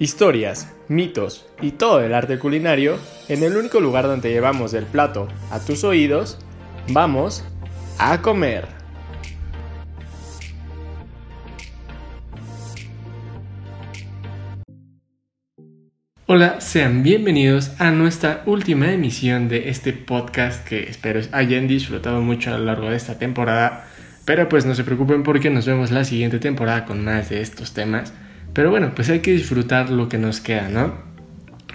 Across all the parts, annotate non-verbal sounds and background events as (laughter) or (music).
Historias, mitos y todo el arte culinario en el único lugar donde llevamos el plato a tus oídos, vamos a comer. Hola, sean bienvenidos a nuestra última emisión de este podcast que espero hayan disfrutado mucho a lo largo de esta temporada. Pero pues no se preocupen porque nos vemos la siguiente temporada con más de estos temas. Pero bueno, pues hay que disfrutar lo que nos queda, ¿no?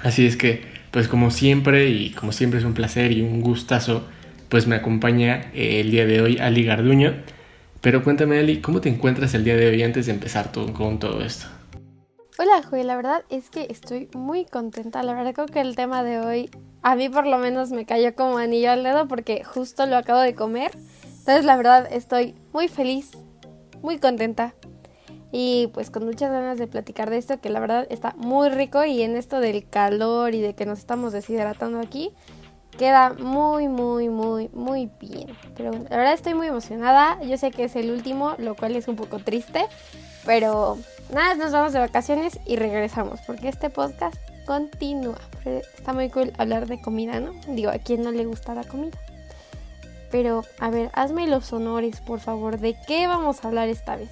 Así es que, pues como siempre y como siempre es un placer y un gustazo, pues me acompaña eh, el día de hoy Ali Garduño. Pero cuéntame Ali, ¿cómo te encuentras el día de hoy antes de empezar todo, con todo esto? Hola Joel, la verdad es que estoy muy contenta. La verdad creo que el tema de hoy a mí por lo menos me cayó como anillo al dedo porque justo lo acabo de comer. Entonces la verdad estoy muy feliz, muy contenta y pues con muchas ganas de platicar de esto que la verdad está muy rico y en esto del calor y de que nos estamos deshidratando aquí queda muy muy muy muy bien. Pero la verdad estoy muy emocionada. Yo sé que es el último lo cual es un poco triste pero nada nos vamos de vacaciones y regresamos porque este podcast continúa. Está muy cool hablar de comida no digo a quién no le gusta la comida pero a ver hazme los honores por favor de qué vamos a hablar esta vez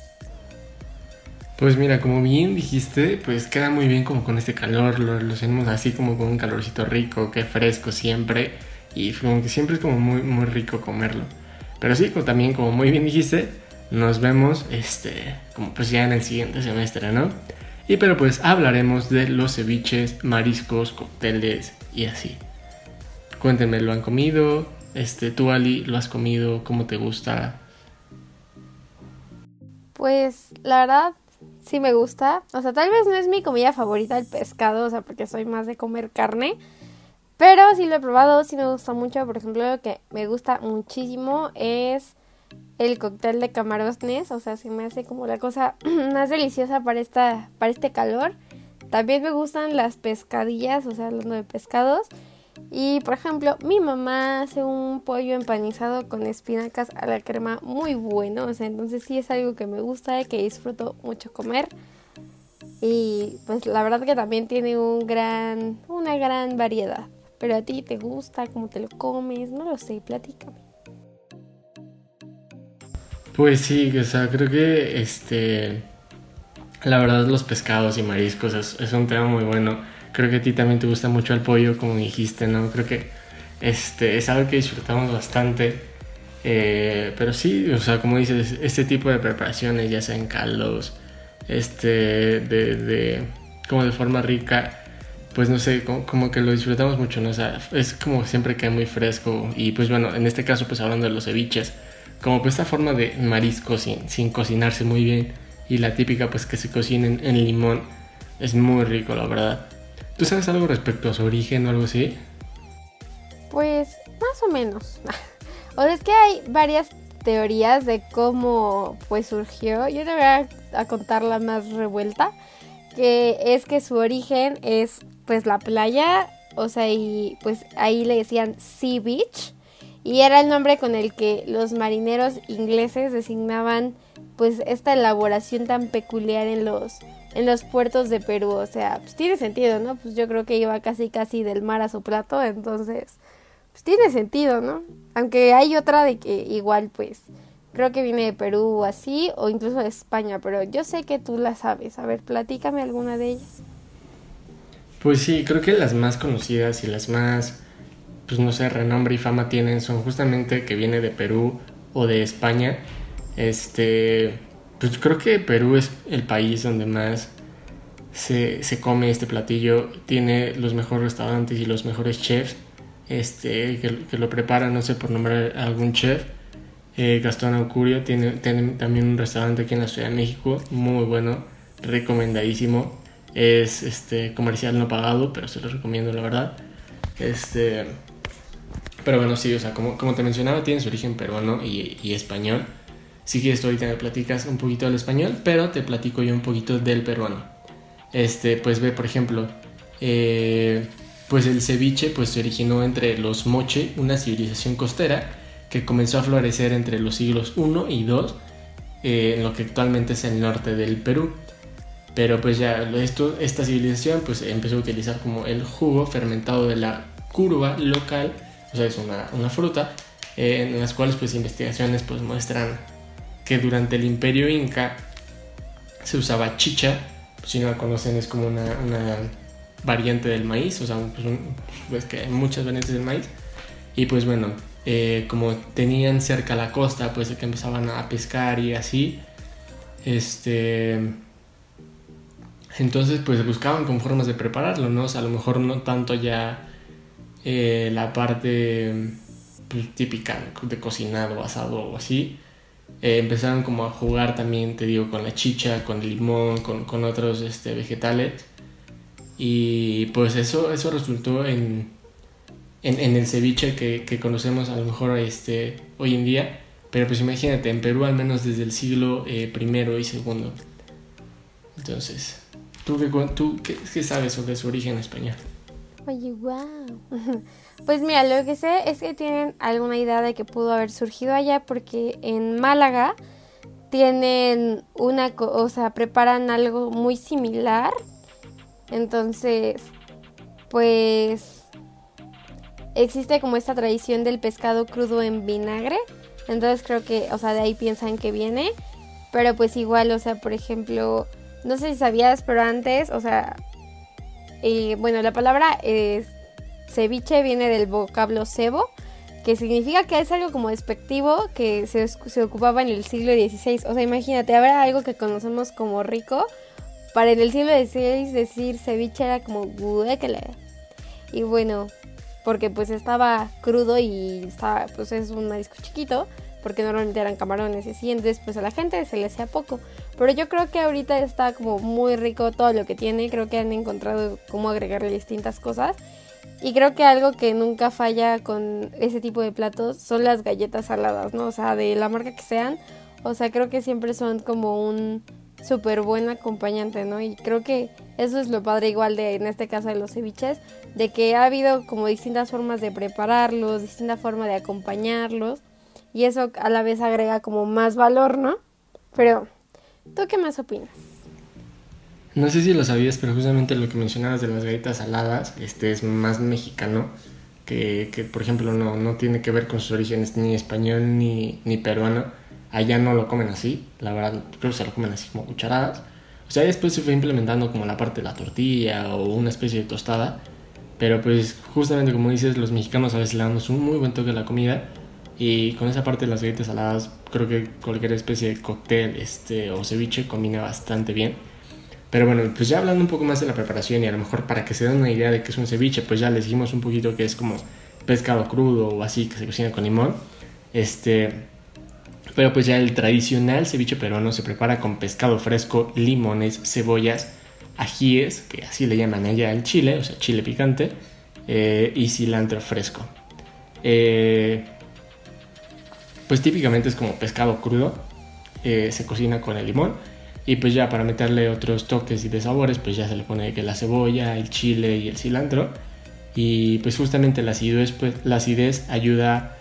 pues mira, como bien dijiste, pues queda muy bien como con este calor, lo hacemos así como con un calorcito rico, que fresco siempre, y como que siempre es como muy, muy rico comerlo. Pero sí, como también como muy bien dijiste, nos vemos este, como pues ya en el siguiente semestre, ¿no? Y pero pues hablaremos de los ceviches, mariscos, cócteles y así. Cuéntenme, ¿lo han comido? Este, tú Ali, ¿lo has comido? ¿Cómo te gusta? Pues la verdad sí me gusta. O sea, tal vez no es mi comida favorita el pescado, o sea, porque soy más de comer carne. Pero sí lo he probado, sí me gusta mucho. Por ejemplo, lo que me gusta muchísimo es el cóctel de camarones. O sea, se me hace como la cosa (clears throat) más deliciosa para, esta, para este calor. También me gustan las pescadillas, o sea, hablando de pescados. Y por ejemplo, mi mamá hace un pollo empanizado con espinacas a la crema muy bueno. O sea, entonces sí es algo que me gusta, que disfruto mucho comer. Y pues la verdad que también tiene un gran, una gran variedad. Pero a ti te gusta, cómo te lo comes, no lo sé, platícame. Pues sí, o sea, creo que este. La verdad, los pescados y mariscos es, es un tema muy bueno Creo que a ti también te gusta mucho el pollo, como dijiste, ¿no? Creo que este, es algo que disfrutamos bastante. Eh, pero sí, o sea, como dices, este tipo de preparaciones, ya sea en caldos, este, de, como de forma rica, pues no sé, como, que lo disfrutamos mucho, ¿no? O sea, es como siempre que muy fresco. Y pues bueno, en este caso, pues hablando de los ceviches, como pues esta forma de marisco sin, sin cocinarse muy bien y la típica pues que se cocinen en limón, es muy rico, la verdad. ¿Tú sabes algo respecto a su origen o algo así? Pues más o menos. (laughs) o sea, es que hay varias teorías de cómo pues surgió. Yo te voy a, contar la más revuelta, que es que su origen es pues la playa, o sea, y pues ahí le decían Sea Beach y era el nombre con el que los marineros ingleses designaban pues esta elaboración tan peculiar en los en los puertos de Perú, o sea, pues tiene sentido, ¿no? Pues yo creo que iba casi casi del mar a su plato, entonces, pues tiene sentido, ¿no? Aunque hay otra de que igual, pues, creo que viene de Perú o así, o incluso de España, pero yo sé que tú la sabes. A ver, platícame alguna de ellas. Pues sí, creo que las más conocidas y las más, pues no sé, renombre y fama tienen son justamente que viene de Perú o de España. Este, pues creo que Perú es el país donde más se, come este platillo. Tiene los mejores restaurantes y los mejores chefs este, que, lo preparan, no sé por nombrar algún chef. Eh, Gastón Aucurio tiene, también un restaurante aquí en la Ciudad de México, muy bueno, recomendadísimo. Es este, comercial no pagado, pero se lo recomiendo la verdad. Este, pero bueno, sí, o sea, como, como te mencionaba, tiene su origen peruano y, y español. Si quieres, tú ahorita me platicas un poquito del español, pero te platico yo un poquito del peruano. Este, pues ve, por ejemplo, eh, pues el ceviche pues se originó entre los moche, una civilización costera que comenzó a florecer entre los siglos I y II, eh, en lo que actualmente es el norte del Perú. Pero pues ya esto, esta civilización pues empezó a utilizar como el jugo fermentado de la curva local, o sea, es una, una fruta, eh, en las cuales pues investigaciones pues muestran que durante el imperio inca se usaba chicha, si no la conocen es como una, variante del maíz, o sea, pues, pues, que hay muchas variantes del maíz, y pues bueno, eh, como tenían cerca la costa, pues que empezaban a pescar y así, este... Entonces pues buscaban con formas de prepararlo, ¿no? O sea, a lo mejor no tanto ya eh, la parte pues, típica de cocinado, asado o así. Eh, empezaron como a jugar también, te digo, con la chicha, con el limón, con, con otros este, vegetales. Y pues eso, eso resultó en, en, el ceviche que, que, conocemos a lo mejor este, hoy en día. Pero pues imagínate, en Perú al menos desde el siglo eh, primero y segundo. Entonces, ¿tú, qué, tú qué, qué sabes sobre su origen español? Oye, wow. (laughs) Pues mira, lo que sé es que tienen alguna idea de que pudo haber surgido allá porque en Málaga tienen una, o sea, preparan algo muy similar. Entonces, pues existe como esta tradición del pescado crudo en vinagre. Entonces creo que, o sea, de ahí piensan que viene. Pero pues igual, o sea, por ejemplo, no sé si sabías, pero antes, o sea, y bueno, la palabra es ceviche viene del vocablo cebo, que significa que es algo como despectivo que se, ocupaba en el siglo XVI. O sea, imagínate, habrá algo que conocemos como rico. Para en el siglo XVI decir ceviche era como guéquele. Y bueno, porque pues estaba crudo y estaba, pues es un marisco chiquito porque normalmente eran camarones y así, entonces pues a la gente se le hacía poco. Pero yo creo que ahorita está como muy rico todo lo que tiene, creo que han encontrado cómo agregarle distintas cosas. Y creo que algo que nunca falla con ese tipo de platos son las galletas saladas, ¿no? O sea, de la marca que sean. O sea, creo que siempre son como un súper buen acompañante, ¿no? Y creo que eso es lo padre igual de, en este caso de los ceviches, de que ha habido como distintas formas de prepararlos, distinta forma de acompañarlos y eso a la vez agrega como más valor, ¿no? Pero, ¿tú qué más opinas? No sé si lo sabías, pero justamente lo que mencionabas de las galletas saladas, este es más mexicano, que, que por ejemplo no, no tiene que ver con sus orígenes ni español ni, ni peruano. Allá no lo comen así, la verdad, creo que se lo comen así como cucharadas. O sea, después se fue implementando como la parte de la tortilla o una especie de tostada. Pero pues justamente como dices, los mexicanos a veces le damos un muy buen toque a la comida y con esa parte de las galletas saladas, creo que cualquier especie de cóctel este, o ceviche combina bastante bien. Pero bueno, pues ya hablando un poco más de la preparación y a lo mejor para que se den una idea de qué es un ceviche, pues ya les dijimos un poquito que es como pescado crudo o así que se cocina con limón. Este, pero pues ya el tradicional ceviche peruano se prepara con pescado fresco, limones, cebollas, ajíes, que así le llaman allá el chile, o sea, chile picante, eh, y cilantro fresco. Eh, pues típicamente es como pescado crudo, eh, se cocina con el limón y pues ya para meterle otros toques y de sabores pues ya se le pone que la cebolla, el chile y el cilantro y pues justamente la acidez, pues, la acidez ayuda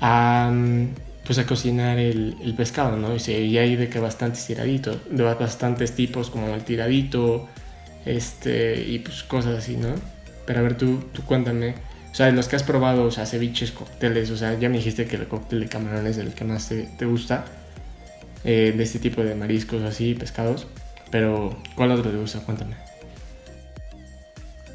a mm, pues a cocinar el, pescado, ¿no? Y, hay de que bastantes tiraditos, de bastantes tipos como el tiradito, este, y pues cosas así, ¿no? Pero a ver, tú, tú cuéntame, o sea, de los que has probado, o sea, ceviches, cócteles, o sea, ya me dijiste que el cóctel de camarón es el que más te, gusta, eh, de este tipo de mariscos así, pescados, pero ¿cuál otro te gusta? Cuéntame.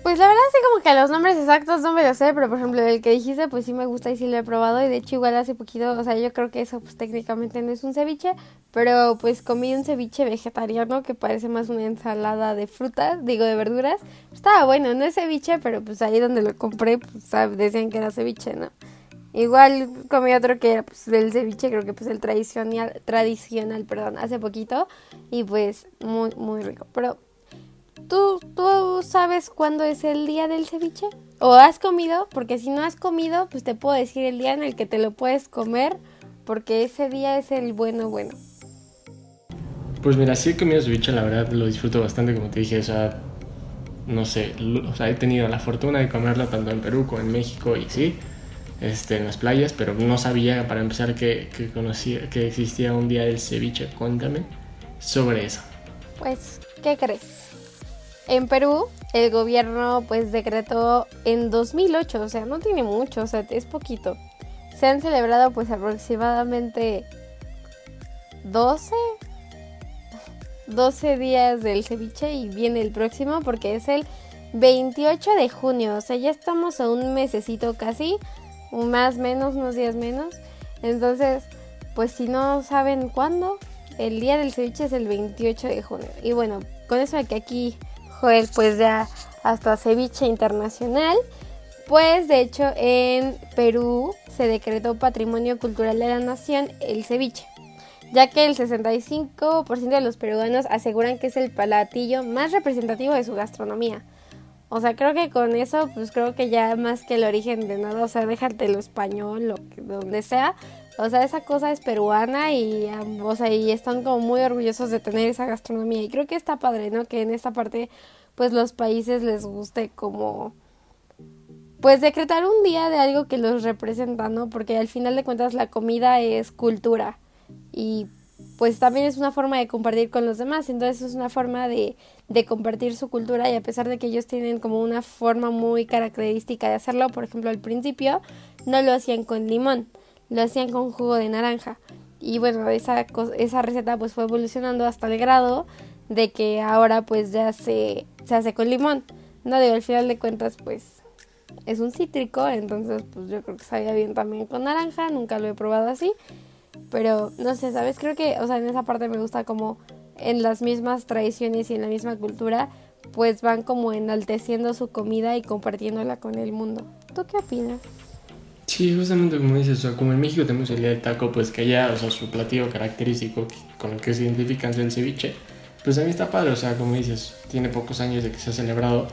Pues la verdad sí como que los nombres exactos no me los sé, pero por ejemplo el que dijiste pues sí me gusta y sí lo he probado y de hecho igual hace poquito, o sea yo creo que eso pues técnicamente no es un ceviche, pero pues comí un ceviche vegetariano que parece más una ensalada de frutas, digo de verduras. Estaba bueno, no es ceviche, pero pues ahí donde lo compré pues decían que era ceviche, ¿no? Igual comí otro que era pues del ceviche, creo que pues el tradicional, tradicional, perdón, hace poquito y pues muy muy rico, pero ¿Tú, ¿Tú sabes cuándo es el día del ceviche? ¿O has comido? Porque si no has comido, pues te puedo decir el día en el que te lo puedes comer, porque ese día es el bueno bueno. Pues mira, sí he comido ceviche, la verdad lo disfruto bastante, como te dije, o sea, no sé, o sea, he tenido la fortuna de comerlo tanto en Perú como en México y sí, este, en las playas, pero no sabía para empezar que, conocía, que existía un día del ceviche. Cuéntame sobre eso. Pues, ¿qué crees? En Perú, el gobierno pues decretó en 2008, o sea, no tiene mucho, o sea, es poquito. Se han celebrado pues aproximadamente 12 12 días del ceviche y viene el próximo porque es el 28 de junio, o sea, ya estamos a un mesecito casi, más menos, unos días menos. Entonces, pues si no saben cuándo, el día del ceviche es el 28 de junio. Y bueno, con eso de que aquí Joel pues ya hasta ceviche internacional, pues de hecho en Perú se decretó Patrimonio Cultural de la Nación el ceviche, ya que el 65% de los peruanos aseguran que es el platillo más representativo de su gastronomía. O sea, creo que con eso, pues creo que ya más que el origen de nada, o sea, déjate lo español, lo que, donde sea, o sea, esa cosa es peruana y, o sea, y están como muy orgullosos de tener esa gastronomía. Y creo que está padre, ¿no? Que en esta parte, pues los países les guste como, pues decretar un día de algo que los representa, ¿no? Porque al final de cuentas la comida es cultura y pues también es una forma de compartir con los demás. Entonces es una forma de, de compartir su cultura y a pesar de que ellos tienen como una forma muy característica de hacerlo, por ejemplo, al principio no lo hacían con limón lo hacían con jugo de naranja. Y bueno, esa, esa receta pues fue evolucionando hasta el grado de que ahora pues ya se, se hace con limón. No digo, al final de cuentas pues es un cítrico, entonces pues yo creo que sabía bien también con naranja, nunca lo he probado así. Pero no sé, ¿sabes? Creo que, o sea, en esa parte me gusta como en las mismas tradiciones y en la misma cultura, pues van como enalteciendo su comida y compartiéndola con el mundo. ¿Tú qué opinas? Sí, justamente como dices, o sea, como en México tenemos el día del taco, pues que allá, o sea, su platillo característico con el que se identifican es el ceviche, pues a mí está padre, o sea, como dices, tiene pocos años de que se ha celebrado,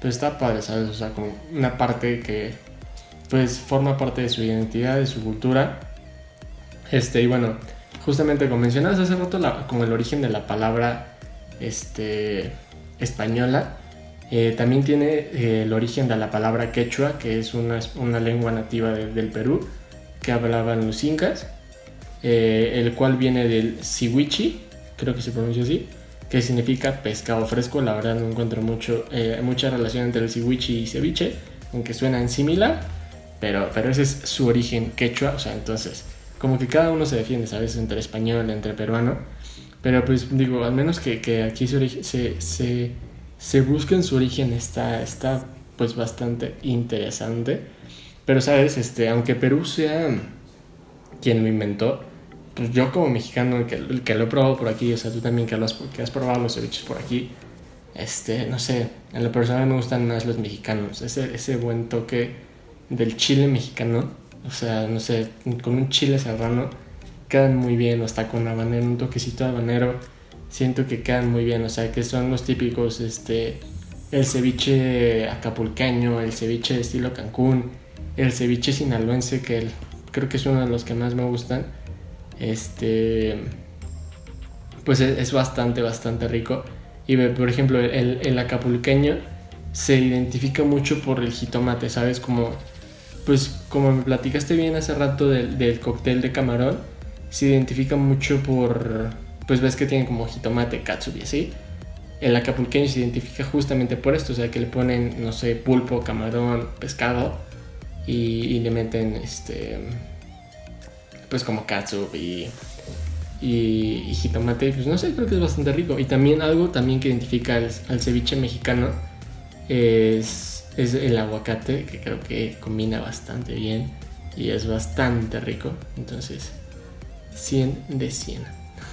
pues está padre, ¿sabes? O sea, como una parte que, pues, forma parte de su identidad, de su cultura. Este, y bueno, justamente como mencionabas hace rato, la, el origen de la palabra, este, española, eh, también tiene eh, el origen de la palabra quechua, que es una, una lengua nativa del Perú, que hablaban los incas, eh, el cual viene del siwichi, creo que se pronuncia así, que significa pescado fresco. La verdad no encuentro mucho, mucha relación entre el siwichi y ceviche, aunque suenan similar, pero, pero ese es su origen quechua, o sea, entonces, como que cada uno se defiende, ¿sabes? Entre español, entre peruano, pero pues digo, al menos que, que aquí se, se, se se busca en su origen está, está pues bastante interesante. Pero sabes, este, aunque Perú sea quien lo inventó, pues yo como mexicano que, que lo he probado por aquí, o sea, tú también que, lo has, que has probado los ceviches por aquí, este, no sé, en lo personal me gustan más los mexicanos, ese, ese buen toque del chile mexicano, o sea, no sé, con un chile serrano quedan muy bien, hasta con habanero, un toquecito de habanero siento que quedan muy bien, o sea, que son los típicos, este, el ceviche acapulqueño, el ceviche de estilo Cancún, el ceviche sinaloense, que creo que es uno de los que más me gustan, este, pues es, bastante, bastante rico. Y por ejemplo, el, el, acapulqueño se identifica mucho por el jitomate, ¿sabes? Como, pues como me platicaste bien hace rato del, del cóctel de camarón, se identifica mucho por pues ves que tienen como jitomate, katsu y así. El acapulqueño se identifica justamente por esto, o sea que le ponen, no sé, pulpo, camarón, pescado y, le meten este, pues como katsu y, y, jitomate, pues no sé, creo que es bastante rico. Y también algo también que identifica al, ceviche mexicano es, es el aguacate, que creo que combina bastante bien y es bastante rico. Entonces, 100 de 100.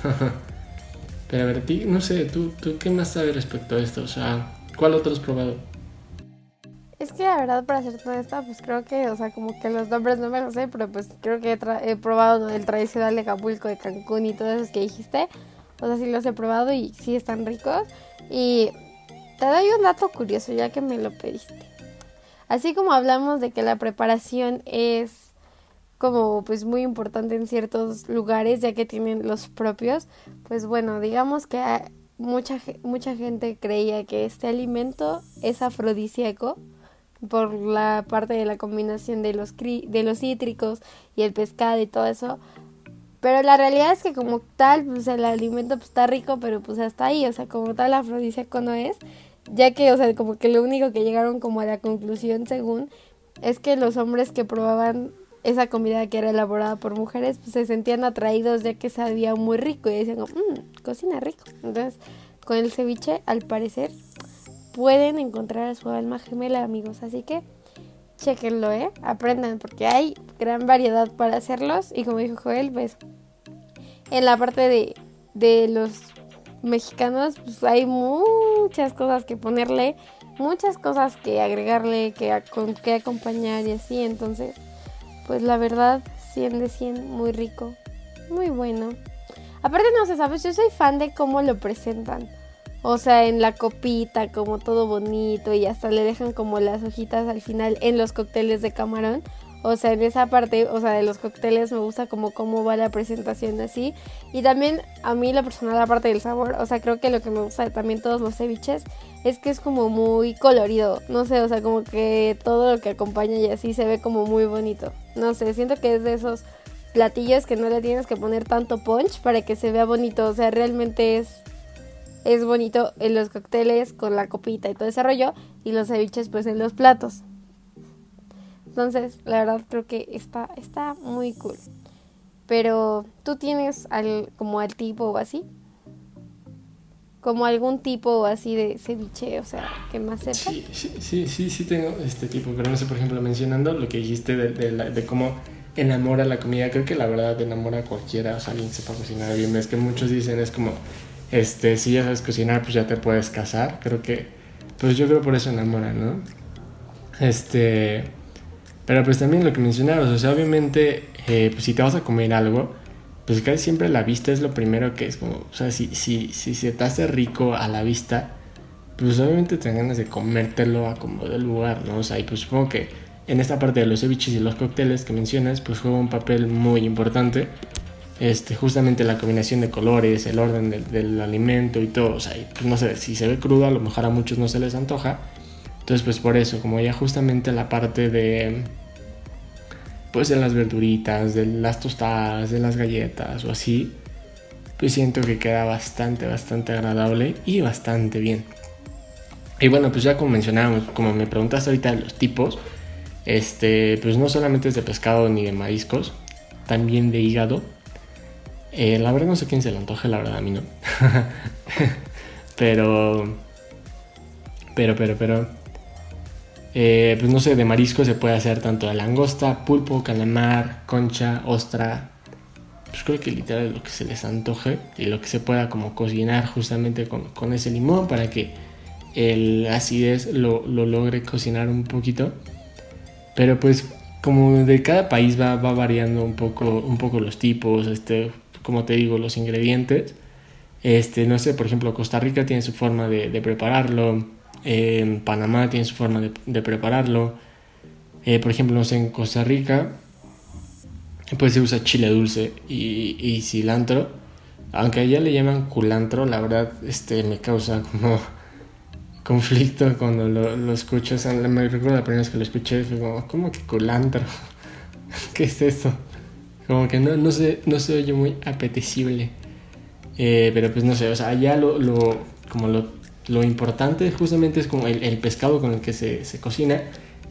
(laughs) Pero a ver, ti, no sé, ¿tú, ¿tú qué más sabes respecto a esto? O sea, ¿cuál otro has probado? Es que la verdad, para ser honesta, pues creo que, o sea, como que los nombres no me los sé, pero pues creo que he, probado el tradicional de Acapulco, de Cancún y todos esos que dijiste. O sea, sí los he probado y sí están ricos. Y te doy un dato curioso, ya que me lo pediste. Así como hablamos de que la preparación es como pues muy importante en ciertos lugares ya que tienen los propios pues bueno digamos que mucha mucha gente creía que este alimento es afrodisíaco por la parte de la combinación de los de los cítricos y el pescado y todo eso Pero la realidad es que como tal, pues el alimento pues, está rico, pero pues hasta ahí, o sea, como tal afrodisíaco no es, ya que, o sea, como que lo único que llegaron como a la conclusión según es que los hombres que probaban esa comida que era elaborada por mujeres pues se sentían atraídos ya que sabía muy rico y decían, mmm, cocina rico. Entonces, con el ceviche, al parecer, pueden encontrar a su alma gemela, amigos. Así que chequenlo, ¿eh? Aprendan, porque hay gran variedad para hacerlos. Y como dijo Joel, pues en la parte de, de los mexicanos, pues hay muchas cosas que ponerle, muchas cosas que agregarle, que, con que acompañar y así. Entonces, pues la verdad, 100 de 100, muy rico, muy bueno. Aparte, no sé, ¿sabes? Yo soy fan de cómo lo presentan. O sea, en la copita, como todo bonito y hasta le dejan como las hojitas al final en los cócteles de camarón. O sea, en esa parte, o sea, de los cócteles me gusta como cómo va la presentación así. Y también a mí la personal, aparte del sabor, o sea, creo que lo que me gusta también todos los ceviches es que es como muy colorido. No sé, o sea, como que todo lo que acompaña y así se ve como muy bonito. No sé, siento que es de esos platillos que no le tienes que poner tanto punch para que se vea bonito. O sea, realmente es es bonito en los cócteles con la copita y todo ese rollo y los ceviches pues en los platos. Entonces, la verdad creo que está, está muy cool. Pero, ¿tú tienes al, como al tipo o así? Como algún tipo así de ceviche, o sea, que más sepas. Sí, sí, sí, sí, tengo este tipo, pero no sé, por ejemplo, mencionando lo que dijiste de, de, de cómo enamora la comida, creo que la verdad enamora a cualquiera, o sea, alguien sepa cocinar bien, es que muchos dicen es como, este, si ya sabes cocinar, pues ya te puedes casar. Creo que, pues yo creo por eso enamora, ¿no? Este, pero pues también lo que mencionabas, o sea, obviamente, eh, pues si te vas a comer algo, pues casi siempre la vista es lo primero que es como, o sea, si, si, si se te hace rico a la vista, pues obviamente te ganas de comértelo a como del lugar, ¿no? O sea, y pues supongo que en esta parte de los ceviches y los cócteles que mencionas, pues juega un papel muy importante este, justamente la combinación de colores, el orden del, alimento y todo. O sea, pues no sé, si se ve crudo, a lo mejor a muchos no se les antoja. Entonces, pues por eso, como ya justamente la parte de. Pues de las verduritas, de las tostadas, de las galletas o así, pues siento que queda bastante, bastante agradable y bastante bien. Y bueno, pues ya como mencionábamos, como me preguntaste ahorita de los tipos, este, pues no solamente es de pescado ni de mariscos, también de hígado eh, la verdad no sé quién se le antoje, la verdad a mí no. (laughs) pero, pero, pero, pero. Eh, pues no sé, de marisco se puede hacer tanto de langosta, pulpo, calamar, concha, ostra. Pues creo que literal es lo que se les antoje y lo que se pueda como cocinar justamente con, ese limón para que el acidez lo, lo, logre cocinar un poquito. Pero pues como de cada país va, va variando un poco, un poco los tipos, este, como te digo, los ingredientes. Este, no sé, por ejemplo, Costa Rica tiene su forma de, prepararlo, en Panamá tiene su forma de, prepararlo. Eh, por ejemplo, no sé, en Costa Rica, pues se usa chile dulce y, cilantro. Aunque allá le llaman culantro, la verdad este, me causa como (laughs) conflicto cuando lo, escucho. Me recuerdo la primera vez que lo escuché, fue como, ¿cómo que culantro? (laughs) ¿Qué es esto? Como que no, no, se, no se oye muy apetecible. Eh, pero pues no sé, o sea, ya lo, lo como lo, lo, importante justamente es como el, pescado con el que se, se, cocina,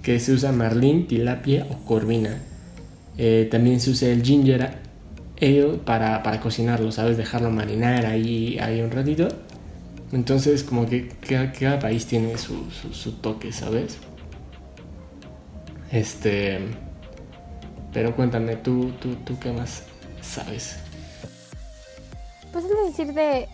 que se usa marlín, tilapia o corvina. Eh, también se usa el ginger ale para, para, cocinarlo, ¿sabes? Dejarlo marinar ahí, ahí un ratito. Entonces como que cada, cada país tiene su, su, su toque, ¿sabes? Este... Pero cuéntame, ¿tú, tú, tú qué más sabes? Pues es decir de...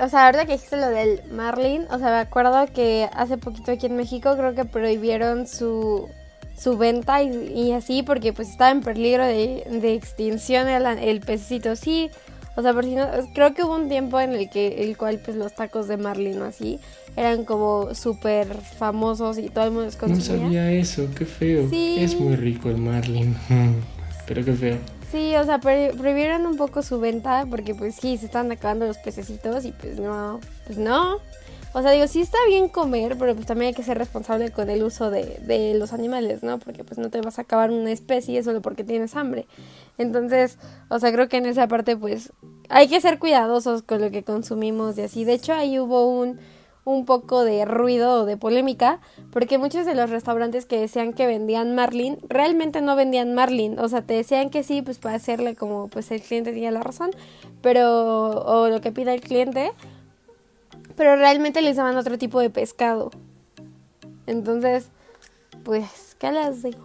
o sea, ahora que dijiste lo del Marlin, o sea, me acuerdo que hace poquito aquí en México creo que prohibieron su, su venta y, así porque pues estaba en peligro de, de extinción el, el pececito. Sí, o sea, por si no, creo que hubo un tiempo en el que el cual pues los tacos de Marlin o así eran como súper famosos y todo el mundo los consumía. No sabía eso, qué feo. Sí. Es muy rico el Marlin, (laughs) pero qué feo. Sí, o sea, prohibieron un poco su venta porque pues sí, se estaban acabando los pececitos y pues no, pues no. O sea, digo, sí está bien comer, pero pues también hay que ser responsable con el uso de, los animales, ¿no? Porque pues no te vas a acabar una especie solo porque tienes hambre. Entonces, o sea, creo que en esa parte pues hay que ser cuidadosos con lo que consumimos y así. De hecho, ahí hubo un un poco de ruido o de polémica, porque muchos de los restaurantes que decían que vendían marlin, realmente no vendían marlin, o sea, te decían que sí, pues para hacerle como pues el cliente tenía la razón, pero o lo que pida el cliente, pero realmente les daban otro tipo de pescado. Entonces, pues, ¿qué les digo?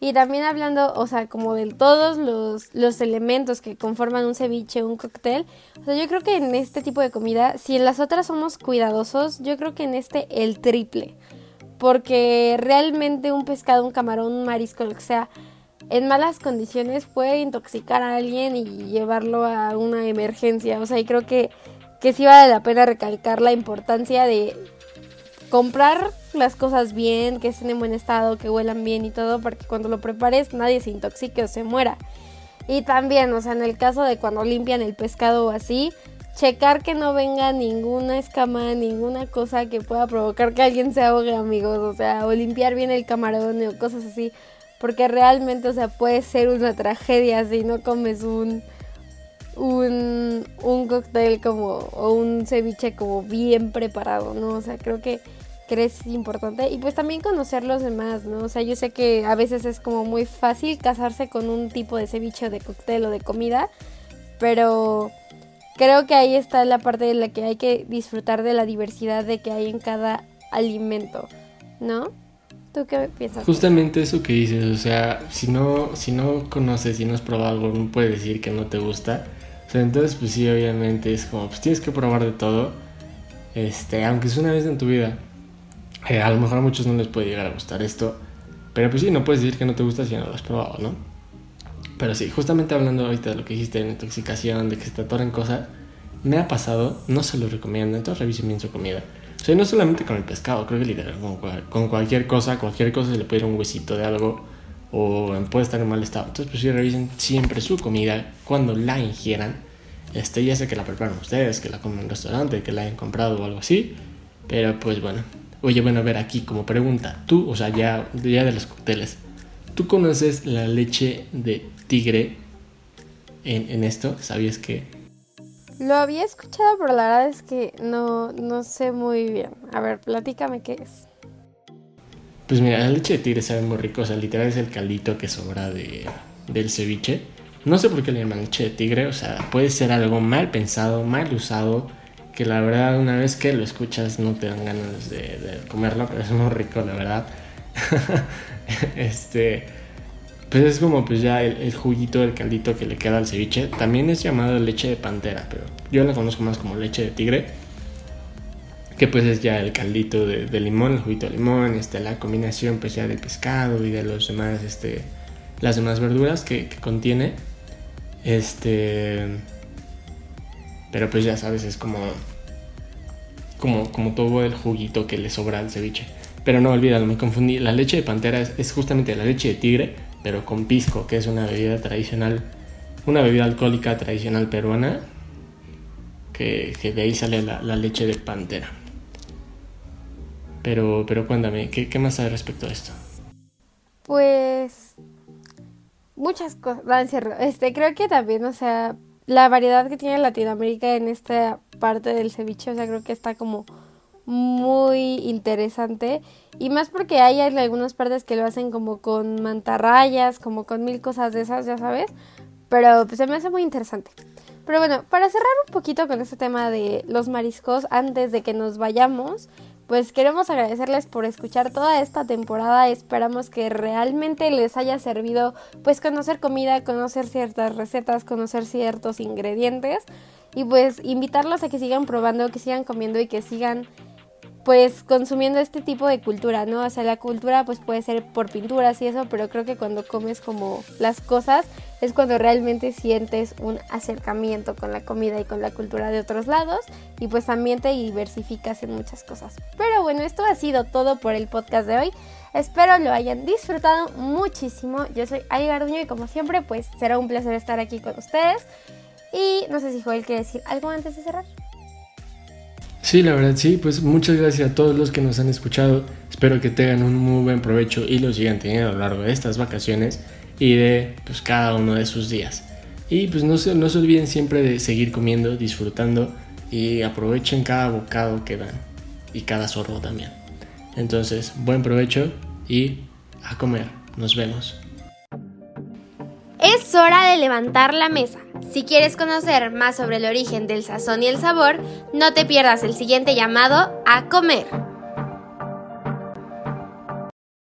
Y también hablando, o sea, como de todos los, los elementos que conforman un ceviche, un cóctel, o sea, yo creo que en este tipo de comida, si en las otras somos cuidadosos, yo creo que en este el triple. Porque realmente un pescado, un camarón, un marisco, lo que sea, en malas condiciones puede intoxicar a alguien y llevarlo a una emergencia. O sea, y creo que, que sí vale la pena recalcar la importancia de comprar las cosas bien, que estén en buen estado, que huelan bien y todo, para que cuando lo prepares nadie se intoxique o se muera. Y también, o sea, en el caso de cuando limpian el pescado o así, checar que no venga ninguna escama, ninguna cosa que pueda provocar que alguien se ahogue, amigos, o sea, o limpiar bien el camarón o cosas así, porque realmente, o sea, puede ser una tragedia si no comes un un, un cóctel como o un ceviche como bien preparado, ¿no? O sea, creo que que es importante y pues también conocer los demás, ¿no? O sea, yo sé que a veces es como muy fácil casarse con un tipo de ceviche de cóctel o de comida, pero creo que ahí está la parte de la que hay que disfrutar de la diversidad de que hay en cada alimento, ¿no? ¿Tú qué piensas? Justamente eso que dices, o sea, si no, si no conoces, si no has probado algo, no puedes decir que no te gusta. Entonces pues sí, obviamente es como, pues tienes que probar de todo, este, aunque es una vez en tu vida. Eh, a lo mejor a muchos no les puede llegar a gustar esto, pero pues sí, no puedes decir que no te gusta si no lo has probado, ¿no? Pero sí, justamente hablando ahorita de lo que dijiste de intoxicación, de que se te atoren cosas, me ha pasado, no se lo recomiendo, entonces revisen bien su comida. O sea, no solamente con el pescado, creo que literal, con, cualquier cosa, cualquier cosa se le puede ir un huesito de algo o puede estar en mal estado. Entonces, pues revisen siempre su comida cuando la ingieran. Este, ya sé que la preparan ustedes, que la comen en un restaurante, que la hayan comprado o algo así. Pero pues bueno, Oye, bueno, a ver aquí como pregunta, tú, o sea, ya, ya de los cócteles, ¿tú conoces la leche de tigre en, en esto? ¿Sabías que? Lo había escuchado, pero la verdad es que no, no sé muy bien. A ver, platícame qué es. Pues mira, la leche de tigre sabe muy rico, o sea, literal es el caldito que sobra de, del ceviche. No sé por qué le llaman leche de tigre, o sea, puede ser algo mal pensado, mal usado que la verdad una vez que lo escuchas no te dan ganas de, comerlo, pero es muy rico, la verdad. (laughs) este, pues es como pues ya el, juguito, el caldito que le queda al ceviche. También es llamado leche de pantera, pero yo la conozco más como leche de tigre. Que pues es ya el caldito de, limón, el juguito de limón, este, la combinación pues ya de pescado y de los demás, este, las demás verduras que, que contiene. Este pero pues ya sabes, es como, como, como todo el juguito que le sobra al ceviche. Pero no, olvídalo, me confundí. La leche de pantera es, justamente la leche de tigre, pero con pisco, que es una bebida tradicional, una bebida alcohólica tradicional peruana, que, de ahí sale la, leche de pantera. Pero, pero cuéntame, ¿qué, ¿qué más hay respecto a esto? Pues muchas cosas. Este, creo que también, o sea, la variedad que tiene Latinoamérica en esta parte del ceviche, o sea, creo que está como muy interesante y más porque hay algunas partes que lo hacen como con mantarrayas, como con mil cosas de esas, ya sabes, pero pues se me hace muy interesante. Pero bueno, para cerrar un poquito con este tema de los mariscos, antes de que nos vayamos, pues queremos agradecerles por escuchar toda esta temporada. Esperamos que realmente les haya servido pues conocer comida, conocer ciertas recetas, conocer ciertos ingredientes y pues invitarlos a que sigan probando, que sigan comiendo y que sigan pues consumiendo este tipo de cultura, ¿no? O sea, la cultura pues puede ser por pinturas y eso, pero creo que cuando comes como las cosas es cuando realmente sientes un acercamiento con la comida y con la cultura de otros lados y pues también te diversificas en muchas cosas. Pero bueno, esto ha sido todo por el podcast de hoy. Espero lo hayan disfrutado muchísimo. Yo soy Ari Garduño y como siempre pues será un placer estar aquí con ustedes. Y no sé si Joel quiere decir algo antes de cerrar. Sí, la verdad sí, pues muchas gracias a todos los que nos han escuchado. Espero que tengan un muy buen provecho y lo sigan teniendo a lo largo de estas vacaciones y de pues cada uno de sus días. Y pues no se, no se olviden siempre de seguir comiendo, disfrutando y aprovechen cada bocado que dan y cada sorbo también. Entonces, buen provecho y a comer. Nos vemos. Es hora de levantar la mesa. Si quieres conocer más sobre el origen del sazón y el sabor, no te pierdas el siguiente llamado a comer.